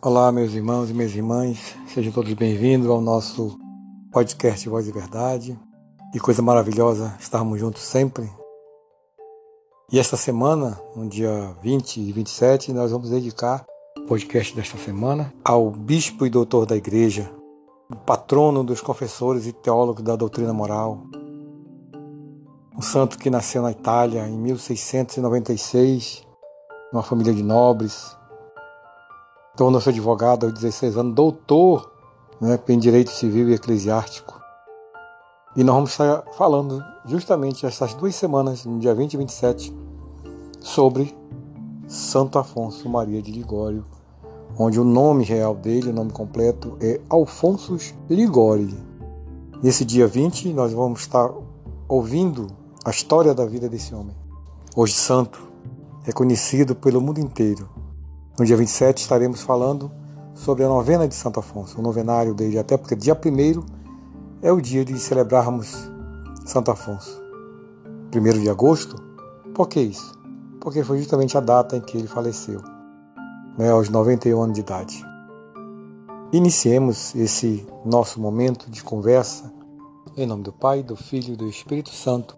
Olá, meus irmãos e minhas irmãs, sejam todos bem-vindos ao nosso podcast Voz e Verdade. Que coisa maravilhosa estarmos juntos sempre. E esta semana, no dia 20 e 27, nós vamos dedicar o podcast desta semana ao bispo e doutor da igreja, o patrono dos confessores e teólogos da doutrina moral, um santo que nasceu na Itália em 1696, numa família de nobres, tornou-se advogado aos 16 anos, doutor né, em direito civil e eclesiástico. E nós vamos estar falando justamente essas duas semanas, no dia 20 e 27, sobre Santo Afonso Maria de Ligório, onde o nome real dele, o nome completo, é Alfonso Ligório. Nesse dia 20, nós vamos estar ouvindo a história da vida desse homem. Hoje santo, reconhecido pelo mundo inteiro no dia 27 estaremos falando sobre a novena de Santo Afonso, o novenário dele, até porque dia 1 é o dia de celebrarmos Santo Afonso. 1 de agosto? Por que isso? Porque foi justamente a data em que ele faleceu, né, aos 91 anos de idade. Iniciemos esse nosso momento de conversa em nome do Pai, do Filho e do Espírito Santo.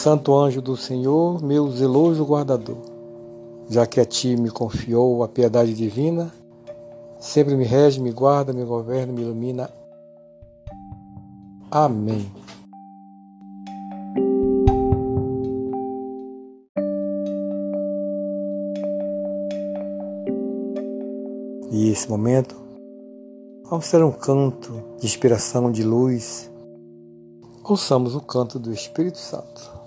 Santo anjo do Senhor, meu zeloso guardador, já que a ti me confiou a piedade divina, sempre me rege, me guarda, me governa, me ilumina. Amém. E esse momento, vamos ter um canto de inspiração, de luz. Ouçamos o canto do Espírito Santo.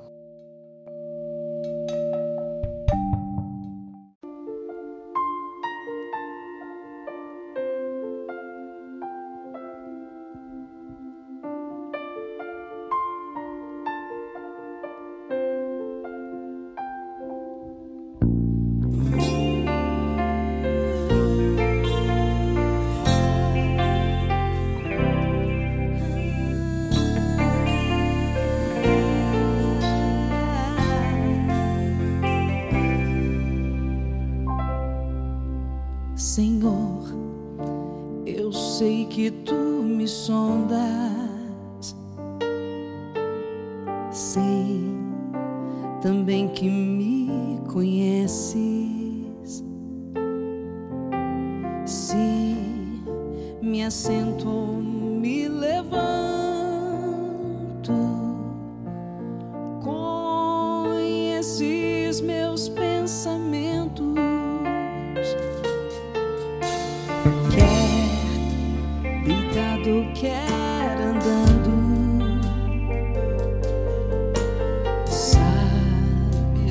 que tu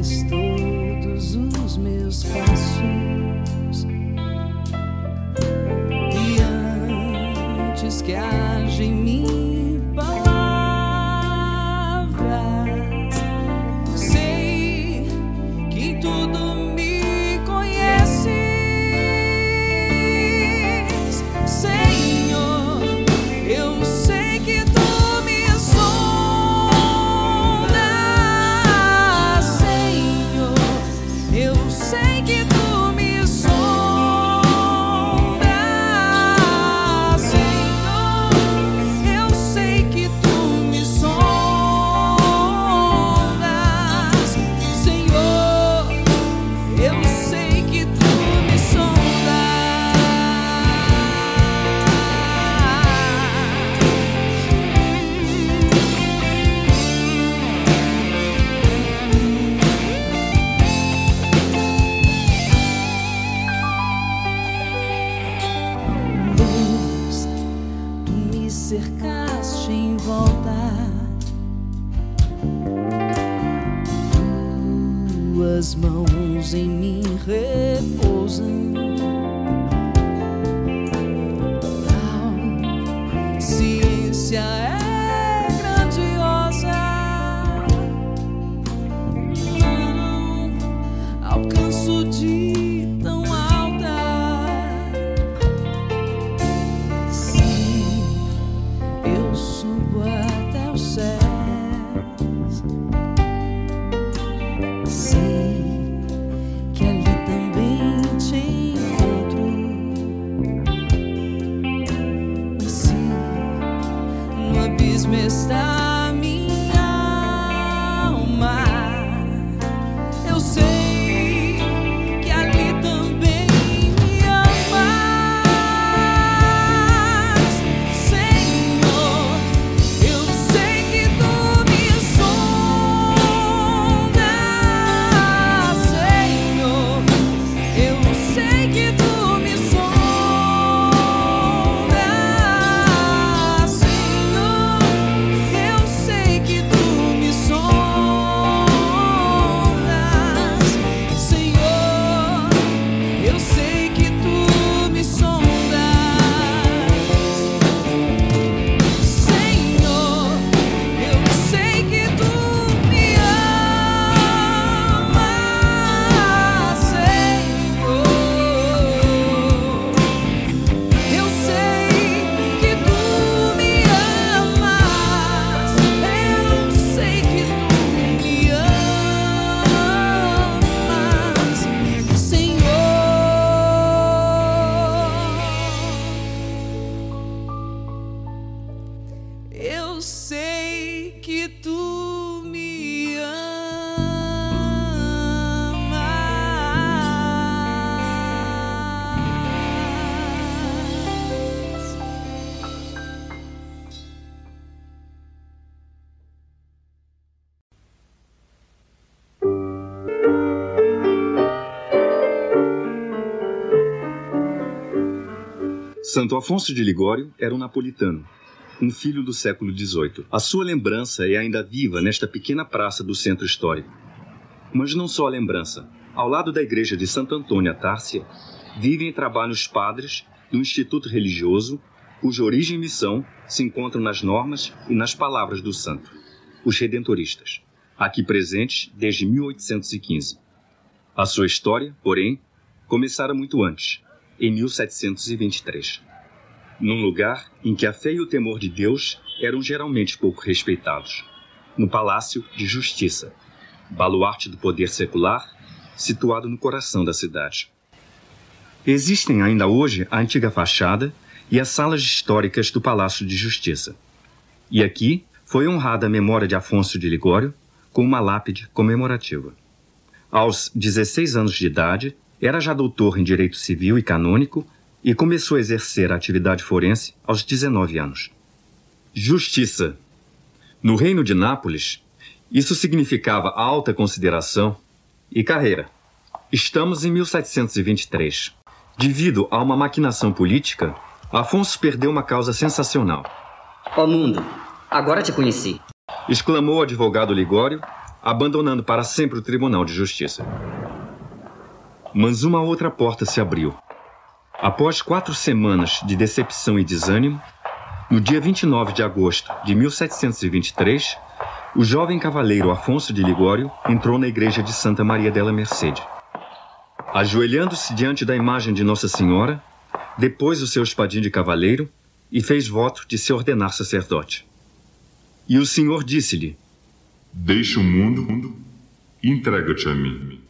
crystal cercaste em volta. Tuas mãos em Santo Afonso de Ligório era um napolitano, um filho do século XVIII. A sua lembrança é ainda viva nesta pequena praça do centro histórico. Mas não só a lembrança. Ao lado da igreja de Santo Antônio à Tárcia, vivem e trabalham os padres do Instituto Religioso, cuja origem e missão se encontram nas normas e nas palavras do santo, os redentoristas, aqui presentes desde 1815. A sua história, porém, começara muito antes, em 1723, num lugar em que a fé e o temor de Deus eram geralmente pouco respeitados, no Palácio de Justiça, baluarte do poder secular, situado no coração da cidade. Existem ainda hoje a antiga fachada e as salas históricas do Palácio de Justiça. E aqui foi honrada a memória de Afonso de Ligório com uma lápide comemorativa. Aos 16 anos de idade, era já doutor em Direito Civil e Canônico e começou a exercer a atividade forense aos 19 anos. Justiça. No Reino de Nápoles, isso significava alta consideração e carreira. Estamos em 1723. Devido a uma maquinação política, Afonso perdeu uma causa sensacional. Ó mundo, agora te conheci. Exclamou o advogado Ligório, abandonando para sempre o Tribunal de Justiça. Mas uma outra porta se abriu. Após quatro semanas de decepção e desânimo, no dia 29 de agosto de 1723, o jovem cavaleiro Afonso de Ligório entrou na igreja de Santa Maria della Mercede. Ajoelhando-se diante da imagem de Nossa Senhora, depôs o seu espadinho de cavaleiro e fez voto de se ordenar sacerdote. E o Senhor disse-lhe: Deixa o mundo e entrega-te a mim.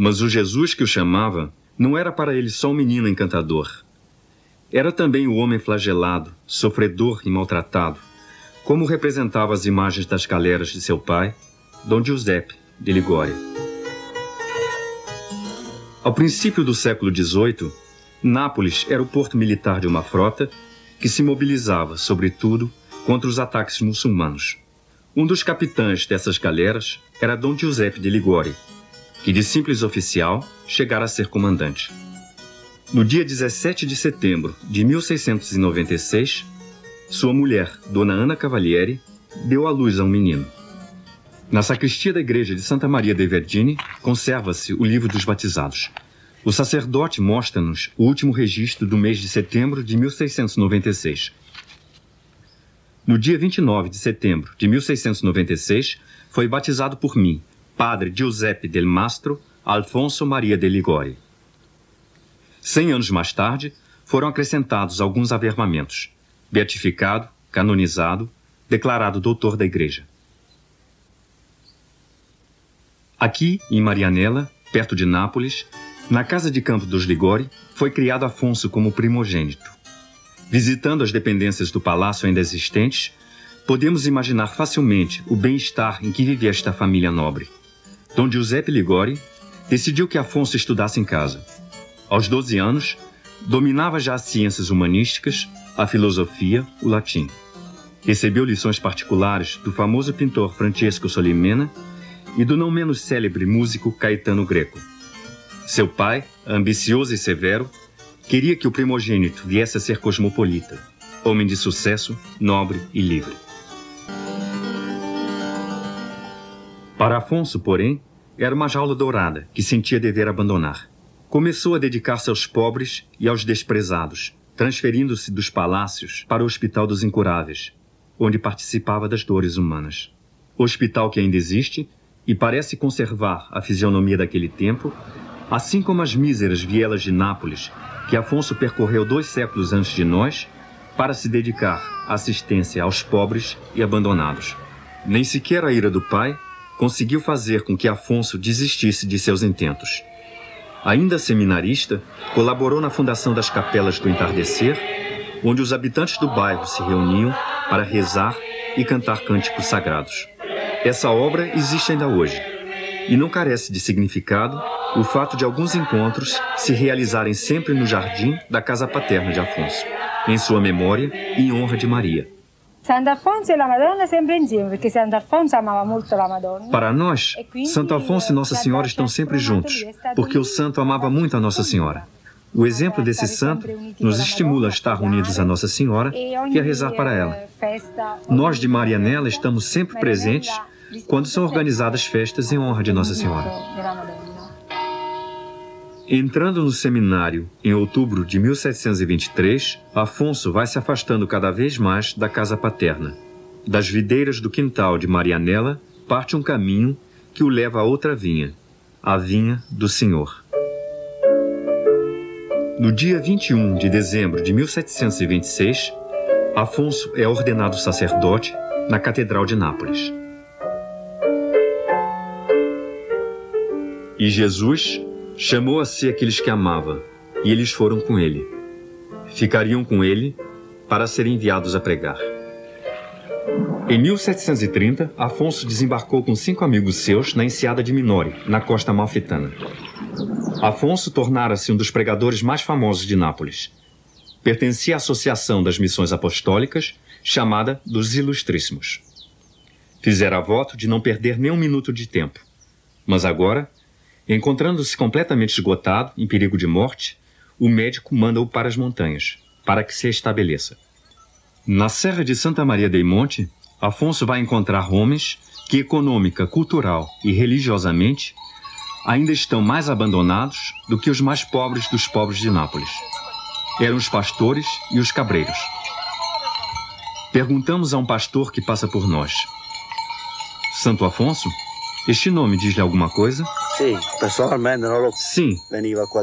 Mas o Jesus que o chamava não era para ele só um menino encantador. Era também o homem flagelado, sofredor e maltratado, como representava as imagens das galeras de seu pai, Dom Giuseppe de Ligória. Ao princípio do século XVIII, Nápoles era o porto militar de uma frota que se mobilizava, sobretudo, contra os ataques muçulmanos. Um dos capitães dessas galeras era Dom Giuseppe de Ligória, que de simples oficial chegara a ser comandante. No dia 17 de setembro de 1696, sua mulher, Dona Ana Cavalieri, deu à luz a um menino. Na sacristia da igreja de Santa Maria de Verdini conserva-se o livro dos batizados. O sacerdote mostra-nos o último registro do mês de setembro de 1696. No dia 29 de setembro de 1696, foi batizado por mim, padre Giuseppe del Mastro Alfonso Maria de Ligori. Cem anos mais tarde, foram acrescentados alguns avermamentos. Beatificado, canonizado, declarado doutor da Igreja. Aqui, em Marianella, perto de Nápoles, na casa de campo dos Ligori, foi criado Afonso como primogênito. Visitando as dependências do palácio ainda existentes, podemos imaginar facilmente o bem-estar em que vivia esta família nobre. Dom Giuseppe Ligori decidiu que Afonso estudasse em casa. Aos 12 anos, dominava já as ciências humanísticas, a filosofia, o latim. Recebeu lições particulares do famoso pintor Francesco Solimena e do não menos célebre músico Caetano Greco. Seu pai, ambicioso e severo, queria que o primogênito viesse a ser cosmopolita, homem de sucesso, nobre e livre. Para Afonso, porém, era uma jaula dourada que sentia dever abandonar. Começou a dedicar-se aos pobres e aos desprezados, transferindo-se dos palácios para o Hospital dos Incuráveis, onde participava das dores humanas. Hospital que ainda existe e parece conservar a fisionomia daquele tempo, assim como as míseras vielas de Nápoles, que Afonso percorreu dois séculos antes de nós, para se dedicar à assistência aos pobres e abandonados. Nem sequer a ira do pai conseguiu fazer com que Afonso desistisse de seus intentos. Ainda seminarista, colaborou na fundação das Capelas do Entardecer, onde os habitantes do bairro se reuniam para rezar e cantar cânticos sagrados. Essa obra existe ainda hoje e não carece de significado o fato de alguns encontros se realizarem sempre no jardim da casa paterna de Afonso, em sua memória e em honra de Maria. Sant'Alfonso e la Madonna sempre insieme, perché Sant'Alfonso amava molto la Madonna. Para nós, Santo Afonso e Nossa Senhora estão sempre juntos, porque o santo amava muito a Nossa Senhora. O exemplo desse santo nos estimula a estar unidos a Nossa Senhora e a rezar para ela. Nós de Marianela estamos sempre presentes quando são organizadas festas em honra de Nossa Senhora. Entrando no seminário em outubro de 1723, Afonso vai se afastando cada vez mais da casa paterna. Das videiras do quintal de Marianela parte um caminho que o leva a outra vinha, a vinha do Senhor. No dia 21 de dezembro de 1726, Afonso é ordenado sacerdote na Catedral de Nápoles. E Jesus chamou a si aqueles que amava, e eles foram com ele. Ficariam com ele para serem enviados a pregar. Em 1730, Afonso desembarcou com cinco amigos seus na enseada de Minore, na costa malfitana. Afonso tornara-se um dos pregadores mais famosos de Nápoles. Pertencia à Associação das Missões Apostólicas, chamada dos Ilustríssimos. Fizera voto de não perder nem um minuto de tempo. Mas agora Encontrando-se completamente esgotado, em perigo de morte, o médico manda-o para as montanhas, para que se estabeleça. Na Serra de Santa Maria dei Monte, Afonso vai encontrar homens que, econômica, cultural e religiosamente, ainda estão mais abandonados do que os mais pobres dos pobres de Nápoles. Eram os pastores e os cabreiros. Perguntamos a um pastor que passa por nós: Santo Afonso? Este nome diz-lhe alguma coisa? Sim,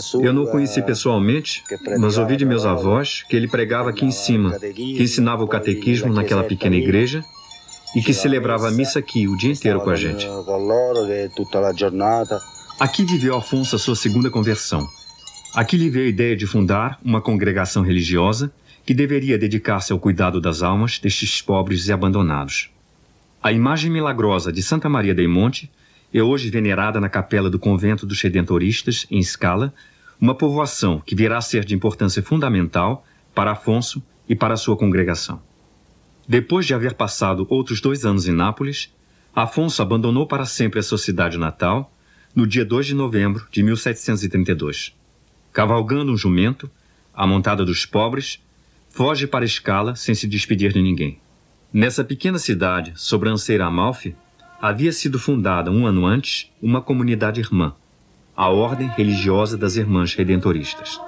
su. Eu não o conheci eh, pessoalmente, mas ouvi de meus avós que ele pregava aqui em cima, que ensinava o catequismo naquela pequena igreja e que celebrava a missa aqui o dia inteiro com a gente. Aqui viveu Afonso a sua segunda conversão. Aqui lhe veio a ideia de fundar uma congregação religiosa que deveria dedicar-se ao cuidado das almas destes pobres e abandonados. A imagem milagrosa de Santa Maria dei Monte é hoje venerada na capela do convento dos Redentoristas, em Scala, uma povoação que virá a ser de importância fundamental para Afonso e para sua congregação. Depois de haver passado outros dois anos em Nápoles, Afonso abandonou para sempre a sua cidade natal no dia 2 de novembro de 1732. Cavalgando um jumento, a montada dos pobres, foge para Escala sem se despedir de ninguém. Nessa pequena cidade, sobranceira Amalfi, havia sido fundada um ano antes uma comunidade irmã, a Ordem Religiosa das Irmãs Redentoristas.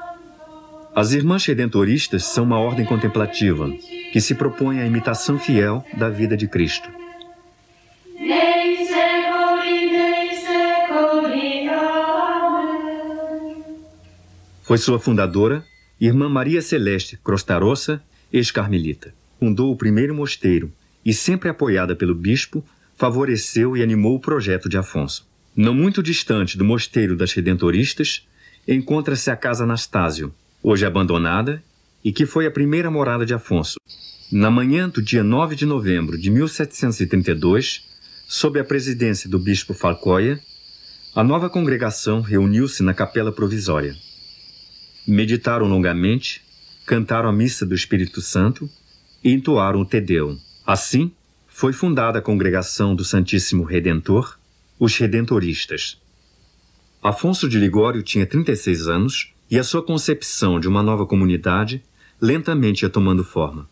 As Irmãs Redentoristas são uma ordem contemplativa que se propõe à imitação fiel da vida de Cristo. Foi sua fundadora, Irmã Maria Celeste Crostarossa, ex-carmelita. Fundou o primeiro mosteiro e, sempre apoiada pelo bispo, favoreceu e animou o projeto de Afonso. Não muito distante do mosteiro das Redentoristas, encontra-se a Casa Anastásio, hoje abandonada e que foi a primeira morada de Afonso. Na manhã do dia 9 de novembro de 1732, sob a presidência do bispo Falcoia, a nova congregação reuniu-se na capela provisória. Meditaram longamente, cantaram a missa do Espírito Santo e entoaram o Te Deum. Assim, foi fundada a congregação do Santíssimo Redentor, os Redentoristas. Afonso de Ligório tinha 36 anos e a sua concepção de uma nova comunidade lentamente ia tomando forma.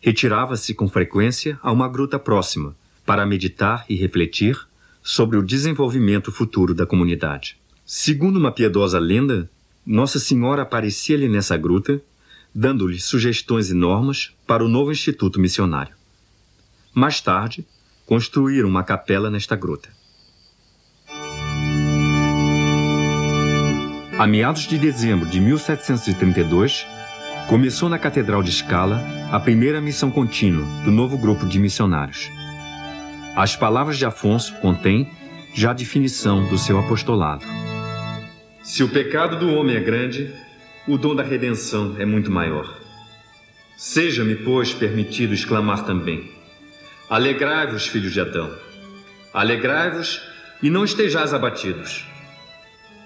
Retirava-se com frequência a uma gruta próxima para meditar e refletir sobre o desenvolvimento futuro da comunidade. Segundo uma piedosa lenda, Nossa Senhora aparecia-lhe nessa gruta, dando-lhe sugestões e normas para o novo instituto missionário. Mais tarde, construíram uma capela nesta gruta. A meados de dezembro de 1732, começou na Catedral de Scala a primeira missão contínua do novo grupo de missionários. As palavras de Afonso contêm já a definição do seu apostolado. Se o pecado do homem é grande, o dom da redenção é muito maior. Seja-me, pois, permitido exclamar também: Alegrai-vos, filhos de Adão. Alegrai-vos e não estejais abatidos.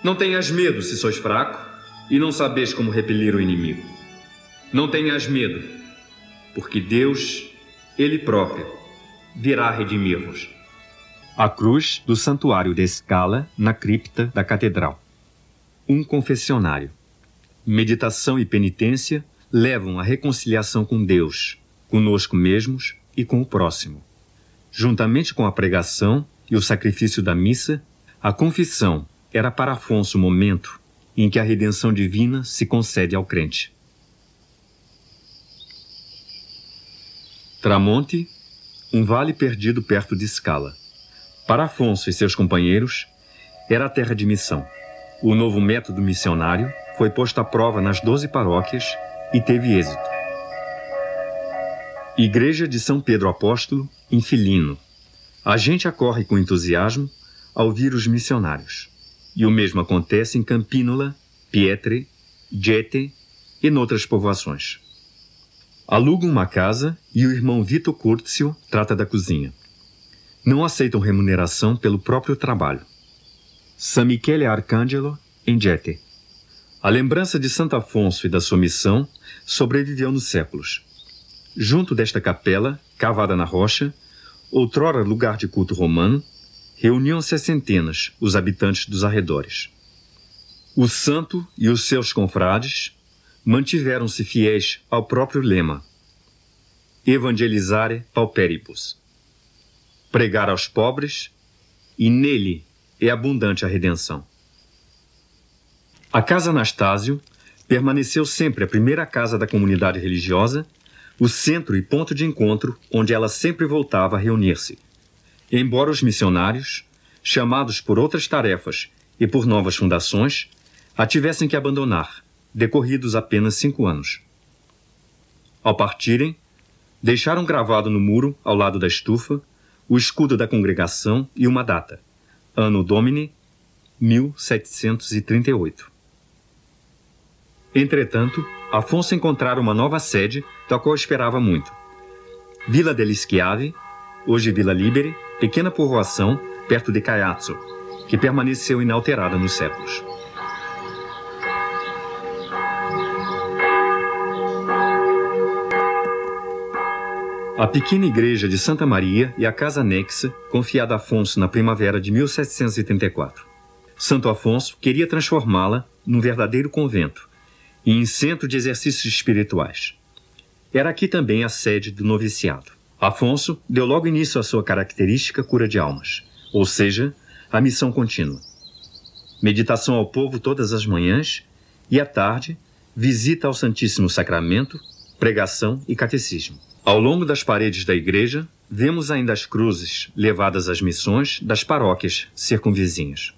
Não tenhas medo se sois fraco e não sabeis como repelir o inimigo. Não tenhas medo, porque Deus, Ele próprio, virá redimir-vos. A cruz do santuário de Escala na cripta da catedral. Um confessionário. Meditação e penitência levam à reconciliação com Deus, conosco mesmos e com o próximo. Juntamente com a pregação e o sacrifício da missa, a confissão era para Afonso o momento em que a redenção divina se concede ao crente. Tramonte, um vale perdido perto de Scala. Para Afonso e seus companheiros, era a terra de missão. O novo método missionário foi posto à prova nas doze paróquias e teve êxito. Igreja de São Pedro Apóstolo, em Filino. A gente acorre com entusiasmo ao ouvir os missionários. E o mesmo acontece em Campínola, Pietre, Gete e noutras povoações. Alugam uma casa e o irmão Vito Curtio trata da cozinha. Não aceitam remuneração pelo próprio trabalho. San Michele Arcangelo, em Gete. A lembrança de Santo Afonso e da sua missão sobreviveu nos séculos. Junto desta capela, cavada na rocha, outrora lugar de culto romano, reuniam-se as centenas os habitantes dos arredores. O santo e os seus confrades mantiveram-se fiéis ao próprio lema Evangelizare pauperibus pregar aos pobres, e nele é abundante a redenção. A Casa Anastásio permaneceu sempre a primeira casa da comunidade religiosa, o centro e ponto de encontro onde ela sempre voltava a reunir-se. Embora os missionários, chamados por outras tarefas e por novas fundações, a tivessem que abandonar, decorridos apenas cinco anos. Ao partirem, deixaram gravado no muro, ao lado da estufa, o escudo da congregação e uma data, Anno Domini 1738. Entretanto, Afonso encontrara uma nova sede, da qual esperava muito. Vila del Schiave, hoje Vila Libere, pequena povoação perto de Caiazzo, que permaneceu inalterada nos séculos. A pequena igreja de Santa Maria e a casa anexa, confiada a Afonso na primavera de 1734. Santo Afonso queria transformá-la num verdadeiro convento e em centro de exercícios espirituais. Era aqui também a sede do noviciado. Afonso deu logo início à sua característica cura de almas, ou seja, a missão contínua. Meditação ao povo todas as manhãs e à tarde, visita ao Santíssimo Sacramento, pregação e catecismo. Ao longo das paredes da igreja, vemos ainda as cruzes levadas às missões das paróquias circunvizinhas.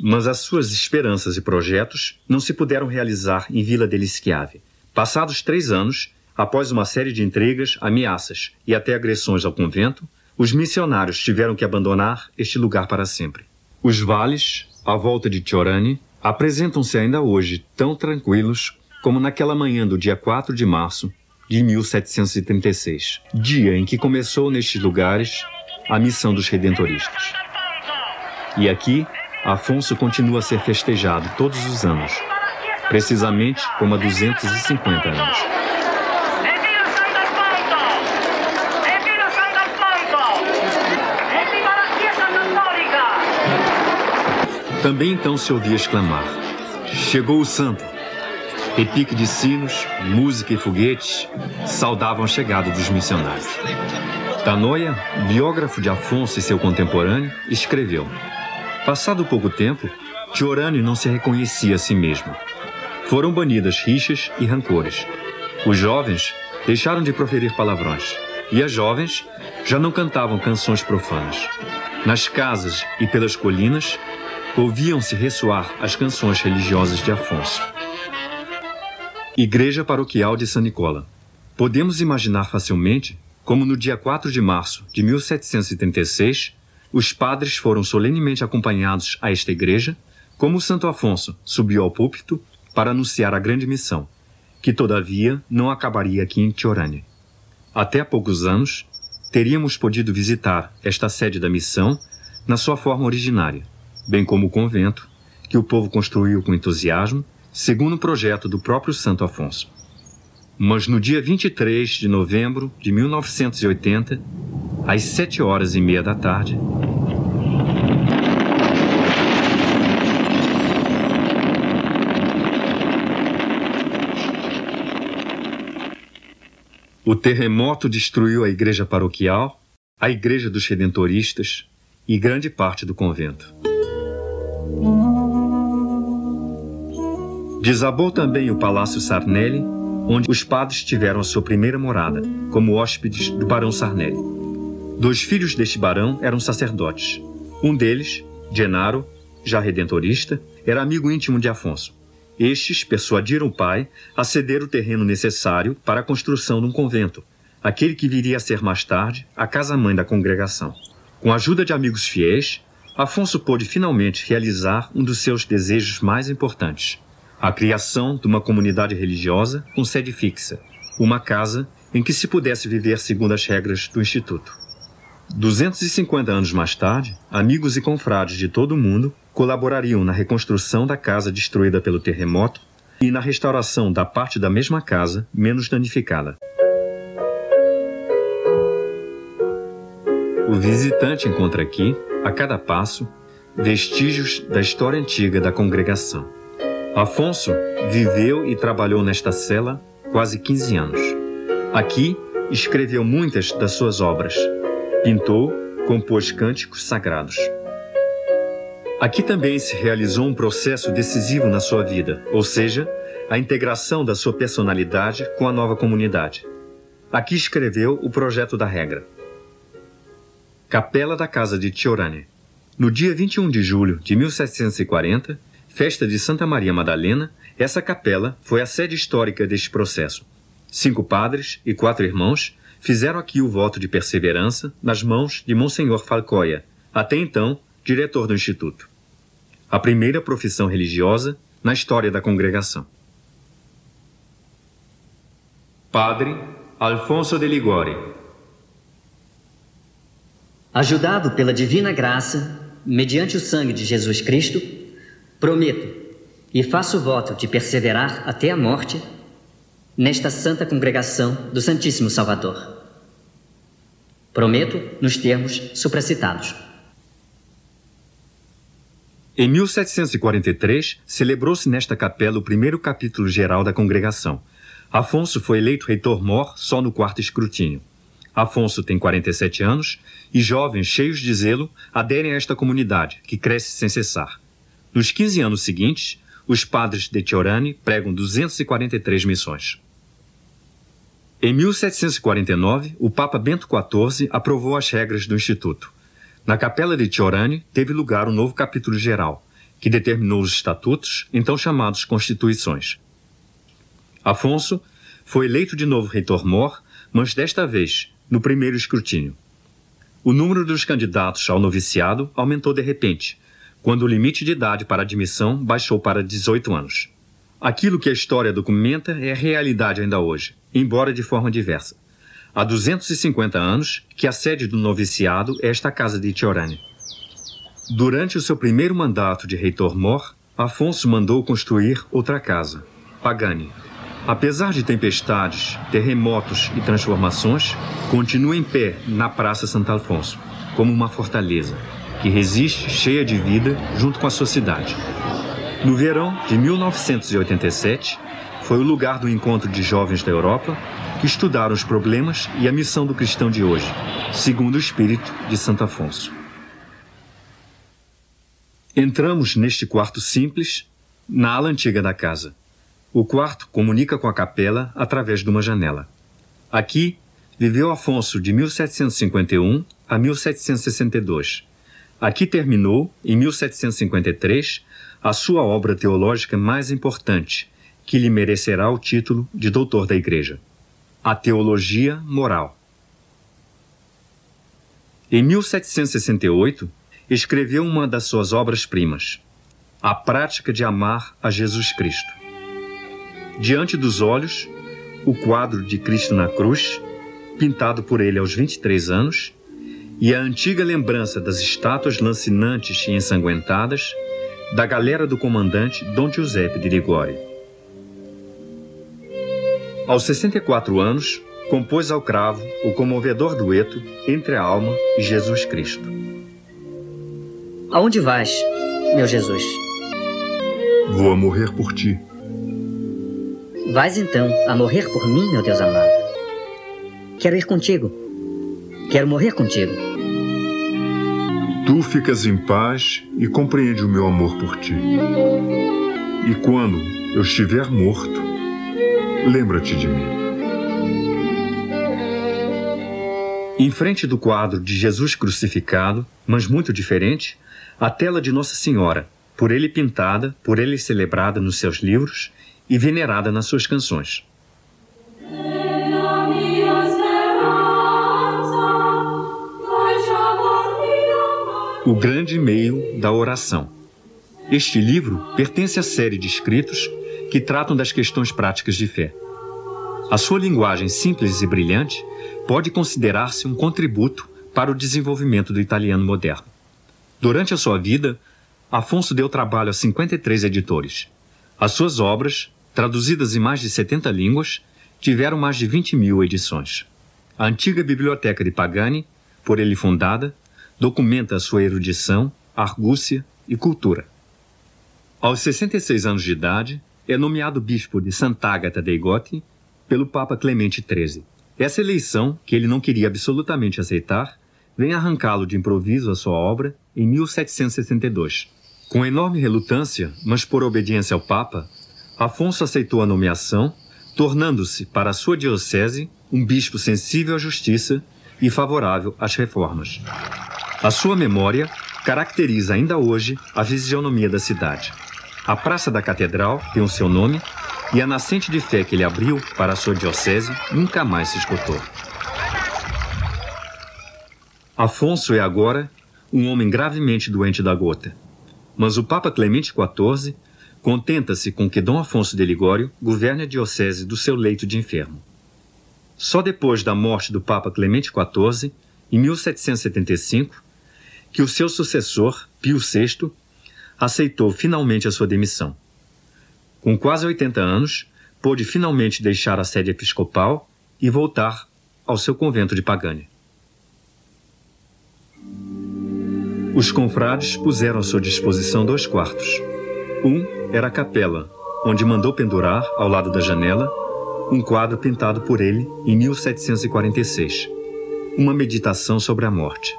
Mas as suas esperanças e projetos não se puderam realizar em Vila del Schiave. Passados três anos, após uma série de intrigas, ameaças e até agressões ao convento, os missionários tiveram que abandonar este lugar para sempre. Os vales, à volta de Tiorani, apresentam-se ainda hoje tão tranquilos como naquela manhã do dia 4 de março de 1736, dia em que começou nestes lugares a missão dos redentoristas. E aqui, Afonso continua a ser festejado todos os anos, precisamente como há 250 anos. Também então se ouvia exclamar: Chegou o santo! Repique de sinos, música e foguetes saudavam a chegada dos missionários. Tanoia, biógrafo de Afonso e seu contemporâneo, escreveu: Passado pouco tempo, Tiorani não se reconhecia a si mesmo. Foram banidas rixas e rancores. Os jovens deixaram de proferir palavrões, e as jovens já não cantavam canções profanas. Nas casas e pelas colinas, ouviam-se ressoar as canções religiosas de Afonso. Igreja Paroquial de San Nicola. Podemos imaginar facilmente como no dia 4 de março de 1736, os padres foram solenemente acompanhados a esta igreja, como Santo Afonso subiu ao púlpito para anunciar a grande missão, que todavia não acabaria aqui em Tiorani. Até há poucos anos, teríamos podido visitar esta sede da missão na sua forma originária, bem como o convento, que o povo construiu com entusiasmo, segundo o projeto do próprio Santo Afonso. Mas no dia 23 de novembro de 1980, às sete horas e meia da tarde, o terremoto destruiu a igreja paroquial, a igreja dos redentoristas e grande parte do convento. Desabou também o Palácio Sarnelli, onde os padres tiveram a sua primeira morada, como hóspedes do barão Sarnelli. Dois filhos deste barão eram sacerdotes. Um deles, Genaro, já redentorista, era amigo íntimo de Afonso. Estes persuadiram o pai a ceder o terreno necessário para a construção de um convento, aquele que viria a ser mais tarde a casa-mãe da congregação. Com a ajuda de amigos fiéis, Afonso pôde finalmente realizar um dos seus desejos mais importantes: a criação de uma comunidade religiosa com sede fixa, uma casa em que se pudesse viver segundo as regras do Instituto. 250 anos mais tarde, amigos e confrades de todo o mundo colaborariam na reconstrução da casa destruída pelo terremoto e na restauração da parte da mesma casa menos danificada. O visitante encontra aqui, a cada passo, vestígios da história antiga da congregação. Afonso viveu e trabalhou nesta cela quase 15 anos. Aqui escreveu muitas das suas obras. Pintou, compôs cânticos sagrados. Aqui também se realizou um processo decisivo na sua vida, ou seja, a integração da sua personalidade com a nova comunidade. Aqui escreveu o projeto da regra. Capela da Casa de Tiorane. No dia 21 de julho de 1740, festa de Santa Maria Madalena, essa capela foi a sede histórica deste processo. Cinco padres e quatro irmãos fizeram aqui o voto de perseverança nas mãos de Monsenhor Falcoia, até então diretor do Instituto. A primeira profissão religiosa na história da congregação. Padre Alfonso de Ligori. Ajudado pela divina graça, mediante o sangue de Jesus Cristo, prometo e faço voto de perseverar até a morte nesta santa congregação do Santíssimo Salvador. Prometo nos termos supracitados. Em 1743, celebrou-se nesta capela o primeiro capítulo geral da congregação, Afonso foi eleito reitor-mor só no quarto escrutínio. Afonso tem 47 anos e jovens cheios de zelo aderem a esta comunidade, que cresce sem cessar. Nos 15 anos seguintes, os padres de Tiorani pregam 243 missões. Em 1749, o Papa Bento XIV aprovou as regras do Instituto. Na capela de Tiorani teve lugar um novo capítulo geral, que determinou os estatutos, então chamados Constituições. Afonso foi eleito de novo reitor-mor, mas desta vez no primeiro escrutínio. O número dos candidatos ao noviciado aumentou de repente, quando o limite de idade para admissão baixou para 18 anos. Aquilo que a história documenta é realidade ainda hoje, embora de forma diversa. Há 250 anos que a sede do noviciado é esta casa de Tiorani. Durante o seu primeiro mandato de reitor-mor, Afonso mandou construir outra casa, Pagani. Apesar de tempestades, terremotos e transformações, continua em pé na Praça Santo Alfonso, como uma fortaleza, que resiste cheia de vida junto com a sua cidade. No verão de 1987, foi o lugar do encontro de jovens da Europa que estudaram os problemas e a missão do cristão de hoje, segundo o espírito de Santo Afonso. Entramos neste quarto simples, na ala antiga da casa. O quarto comunica com a capela através de uma janela. Aqui viveu Afonso de 1751 a 1762. Aqui terminou, em 1753, a sua obra teológica mais importante, que lhe merecerá o título de doutor da Igreja: A Teologia Moral. Em 1768, escreveu uma das suas obras-primas, A Prática de Amar a Jesus Cristo. Diante dos olhos, o quadro de Cristo na cruz, pintado por ele aos 23 anos, e a antiga lembrança das estátuas lancinantes e ensanguentadas da galera do comandante Dom Giuseppe de Ligório. Aos 64 anos, compôs ao cravo o comovedor dueto entre a alma e Jesus Cristo. Aonde vais, meu Jesus? Vou a morrer por ti. Vais então a morrer por mim, meu Deus amado? Quero ir contigo. Quero morrer contigo. Tu ficas em paz e compreende o meu amor por ti. E quando eu estiver morto, lembra-te de mim. Em frente do quadro de Jesus crucificado, mas muito diferente, a tela de Nossa Senhora, por ele pintada, por ele celebrada nos seus livros e venerada nas suas canções. O grande meio da oração. Este livro pertence à série de escritos que tratam das questões práticas de fé. A sua linguagem simples e brilhante pode considerar-se um contributo para o desenvolvimento do italiano moderno. Durante a sua vida, Afonso deu trabalho a 53 editores. As suas obras, traduzidas em mais de 70 línguas, tiveram mais de 20 mil edições. A antiga biblioteca de Pagani, por ele fundada, documenta a sua erudição, argúcia e cultura. Aos 66 anos de idade, é nomeado bispo de Sant'Agata dei Goti pelo Papa Clemente XIII. Essa eleição, que ele não queria absolutamente aceitar, vem arrancá-lo de improviso à sua obra em 1762. Com enorme relutância, mas por obediência ao Papa, Afonso aceitou a nomeação, tornando-se, para a sua diocese, um bispo sensível à justiça e favorável às reformas. A sua memória caracteriza ainda hoje a fisionomia da cidade. A Praça da Catedral tem o seu nome e a nascente de fé que ele abriu para a sua diocese nunca mais se esgotou. Afonso é agora um homem gravemente doente da gota. Mas o Papa Clemente XIV contenta-se com que Dom Afonso de Ligório governe a diocese do seu leito de enfermo. Só depois da morte do Papa Clemente XIV, em 1775, que o seu sucessor, Pio VI, aceitou finalmente a sua demissão. Com quase 80 anos, pôde finalmente deixar a sede episcopal e voltar ao seu convento de Pagani. Os confrades puseram à sua disposição dois quartos. Um era a capela, onde mandou pendurar, ao lado da janela, um quadro pintado por ele em 1746. Uma meditação sobre a morte.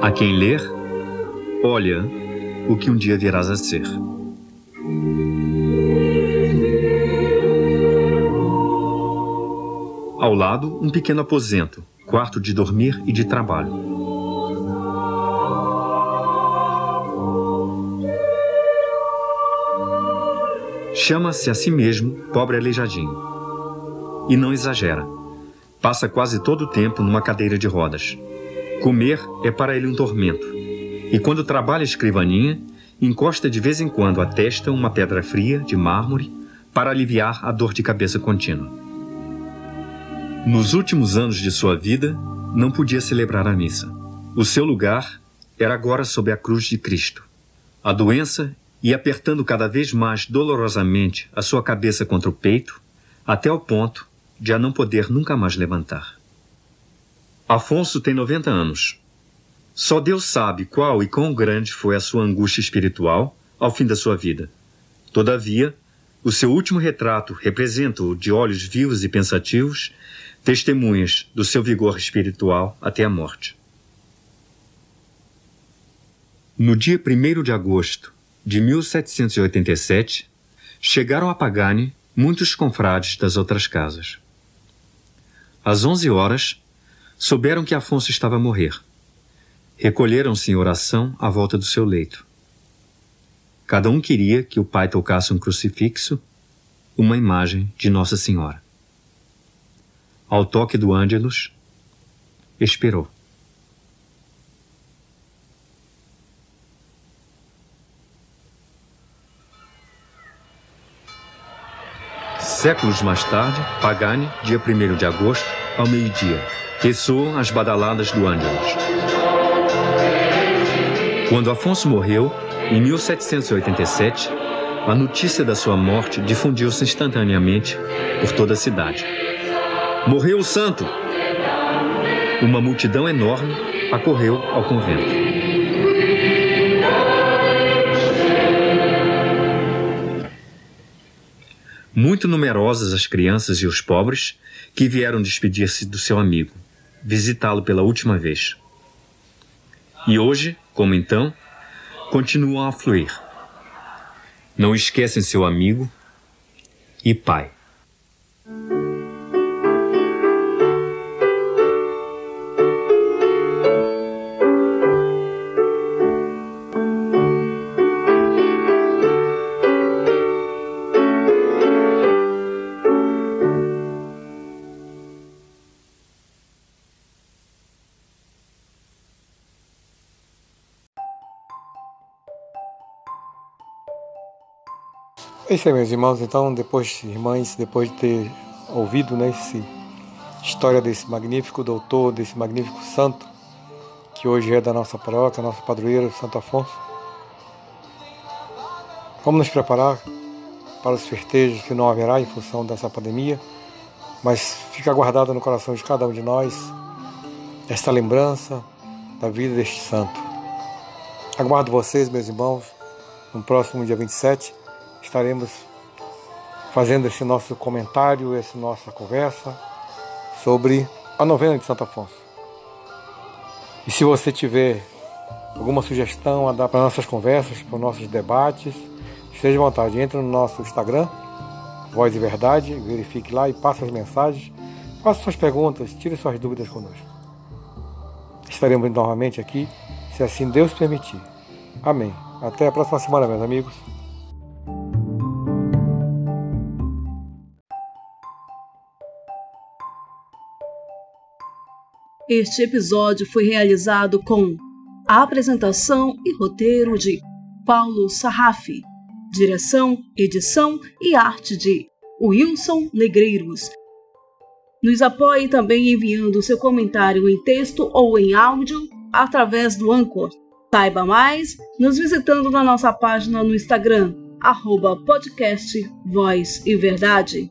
A quem ler, olha o que um dia virás a ser. Ao lado, um pequeno aposento, quarto de dormir e de trabalho. Chama-se a si mesmo pobre aleijadinho. E não exagera. Passa quase todo o tempo numa cadeira de rodas. Comer é para ele um tormento. E quando trabalha a escrivaninha, encosta de vez em quando a testa uma pedra fria de mármore para aliviar a dor de cabeça contínua. Nos últimos anos de sua vida, não podia celebrar a missa. O seu lugar era agora sob a cruz de Cristo. A doença ia apertando cada vez mais dolorosamente a sua cabeça contra o peito, até o ponto de a não poder nunca mais levantar. Afonso tem 90 anos. Só Deus sabe qual e quão grande foi a sua angústia espiritual ao fim da sua vida. Todavia, o seu último retrato representa-o de olhos vivos e pensativos, testemunhas do seu vigor espiritual até a morte. No dia 1 de agosto de 1787, chegaram a Pagani muitos confrades das outras casas. Às onze horas, souberam que Afonso estava a morrer. Recolheram-se em oração à volta do seu leito. Cada um queria que o pai tocasse um crucifixo, uma imagem de Nossa Senhora. Ao toque do Ângelus, esperou. Séculos mais tarde, Pagani, dia 1 de agosto, ao meio-dia, ressoam as badaladas do Ângelus. Quando Afonso morreu, em 1787, a notícia da sua morte difundiu-se instantaneamente por toda a cidade. Morreu o santo! Uma multidão enorme acorreu ao convento. Muito numerosas as crianças e os pobres que vieram despedir-se do seu amigo, visitá-lo pela última vez. E hoje, como então, continuam a fluir. Não esquecem seu amigo e pai. É isso aí, meus irmãos. Então, depois, irmãs, depois de ter ouvido né, história desse magnífico doutor, desse magnífico santo, que hoje é da nossa paróquia, nosso padroeiro, Santo Afonso, vamos nos preparar para os festejos que não haverá em função dessa pandemia, mas fica guardada no coração de cada um de nós esta lembrança da vida deste santo. Aguardo vocês, meus irmãos, no próximo dia 27 estaremos fazendo esse nosso comentário, essa nossa conversa sobre a novena de Santo Afonso. E se você tiver alguma sugestão a dar para nossas conversas, para nossos debates, esteja à vontade, entre no nosso Instagram, Voz e Verdade, verifique lá e passe as mensagens, faça suas perguntas, tire suas dúvidas conosco. Estaremos novamente aqui, se assim Deus permitir. Amém. Até a próxima semana, meus amigos. Este episódio foi realizado com a apresentação e roteiro de Paulo Sarrafi, direção, edição e arte de Wilson Negreiros. Nos apoie também enviando seu comentário em texto ou em áudio através do Anchor. Saiba mais nos visitando na nossa página no Instagram, arroba podcast Voz e Verdade.